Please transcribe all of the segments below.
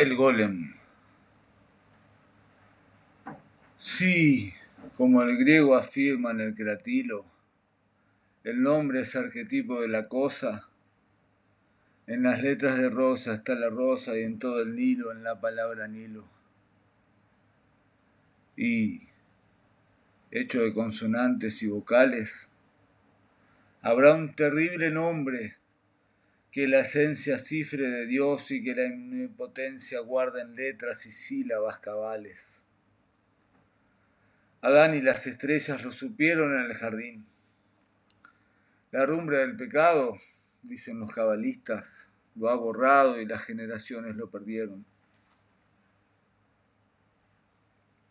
El golem. Sí, como el griego afirma en el cratilo, el nombre es arquetipo de la cosa. En las letras de rosa está la rosa y en todo el Nilo, en la palabra Nilo. Y, hecho de consonantes y vocales, habrá un terrible nombre que la esencia cifre de Dios y que la impotencia guarda en letras y sílabas cabales. Adán y las estrellas lo supieron en el jardín. La rumbre del pecado, dicen los cabalistas, lo ha borrado y las generaciones lo perdieron.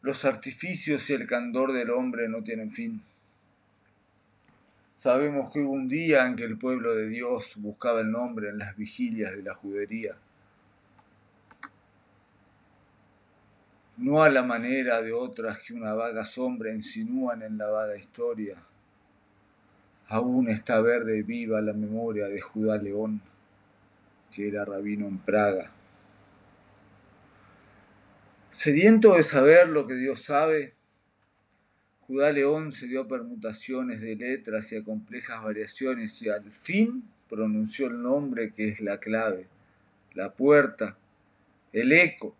Los artificios y el candor del hombre no tienen fin. Sabemos que hubo un día en que el pueblo de Dios buscaba el nombre en las vigilias de la judería. No a la manera de otras que una vaga sombra insinúan en la vaga historia. Aún está verde y viva la memoria de Judá León, que era rabino en Praga. Sediento de saber lo que Dios sabe, Judá León se dio permutaciones de letras y a complejas variaciones y al fin pronunció el nombre que es la clave, la puerta, el eco,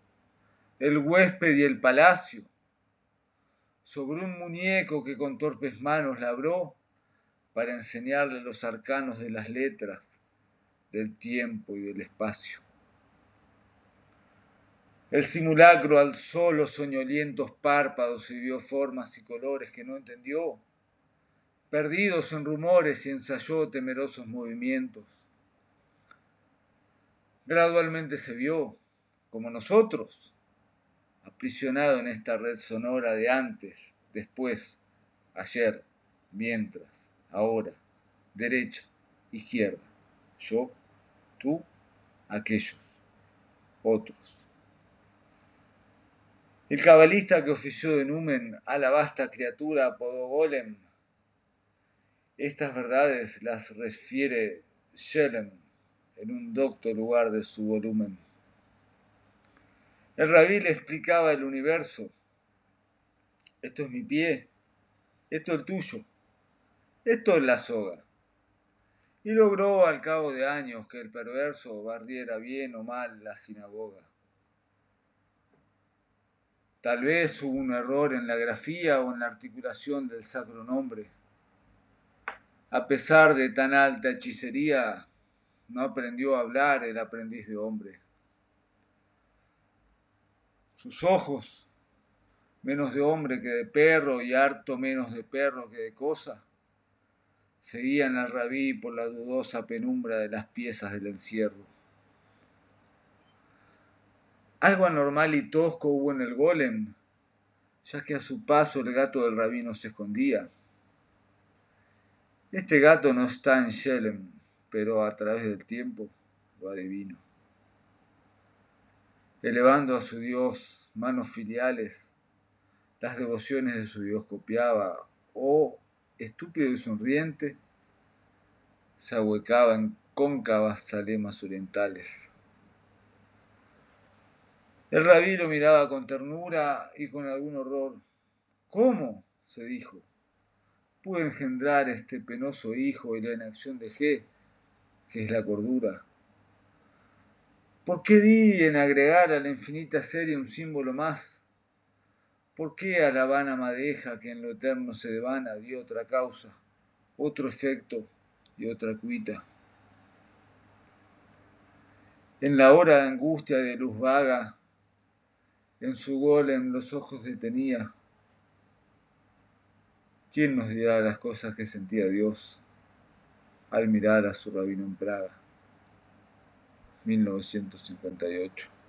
el huésped y el palacio. Sobre un muñeco que con torpes manos labró para enseñarle los arcanos de las letras, del tiempo y del espacio. El simulacro alzó los soñolientos párpados y vio formas y colores que no entendió. Perdidos en rumores y ensayó temerosos movimientos. Gradualmente se vio, como nosotros, aprisionado en esta red sonora de antes, después, ayer, mientras, ahora, derecha, izquierda, yo, tú, aquellos, otros. El cabalista que ofició de numen a la vasta criatura apodó Golem. Estas verdades las refiere Shelem en un docto lugar de su volumen. El rabí le explicaba el universo. Esto es mi pie, esto es el tuyo, esto es la soga. Y logró al cabo de años que el perverso barriera bien o mal la sinagoga. Tal vez hubo un error en la grafía o en la articulación del sacro nombre. A pesar de tan alta hechicería, no aprendió a hablar el aprendiz de hombre. Sus ojos, menos de hombre que de perro y harto menos de perro que de cosa, seguían al rabí por la dudosa penumbra de las piezas del encierro. Algo anormal y tosco hubo en el golem, ya que a su paso el gato del rabino se escondía. Este gato no está en Shelem, pero a través del tiempo lo adivino. Elevando a su Dios manos filiales, las devociones de su Dios copiaba, o, estúpido y sonriente, se ahuecaba en cóncavas salemas orientales. El rabí lo miraba con ternura y con algún horror. ¿Cómo? se dijo. Pude engendrar este penoso hijo y la inacción de G, que es la cordura. ¿Por qué di en agregar a la infinita serie un símbolo más? ¿Por qué a la vana madeja que en lo eterno se devana dio otra causa, otro efecto y otra cuita? En la hora de angustia de luz vaga, en su golem los ojos detenía. ¿Quién nos dirá las cosas que sentía Dios al mirar a su rabino en Praga? 1958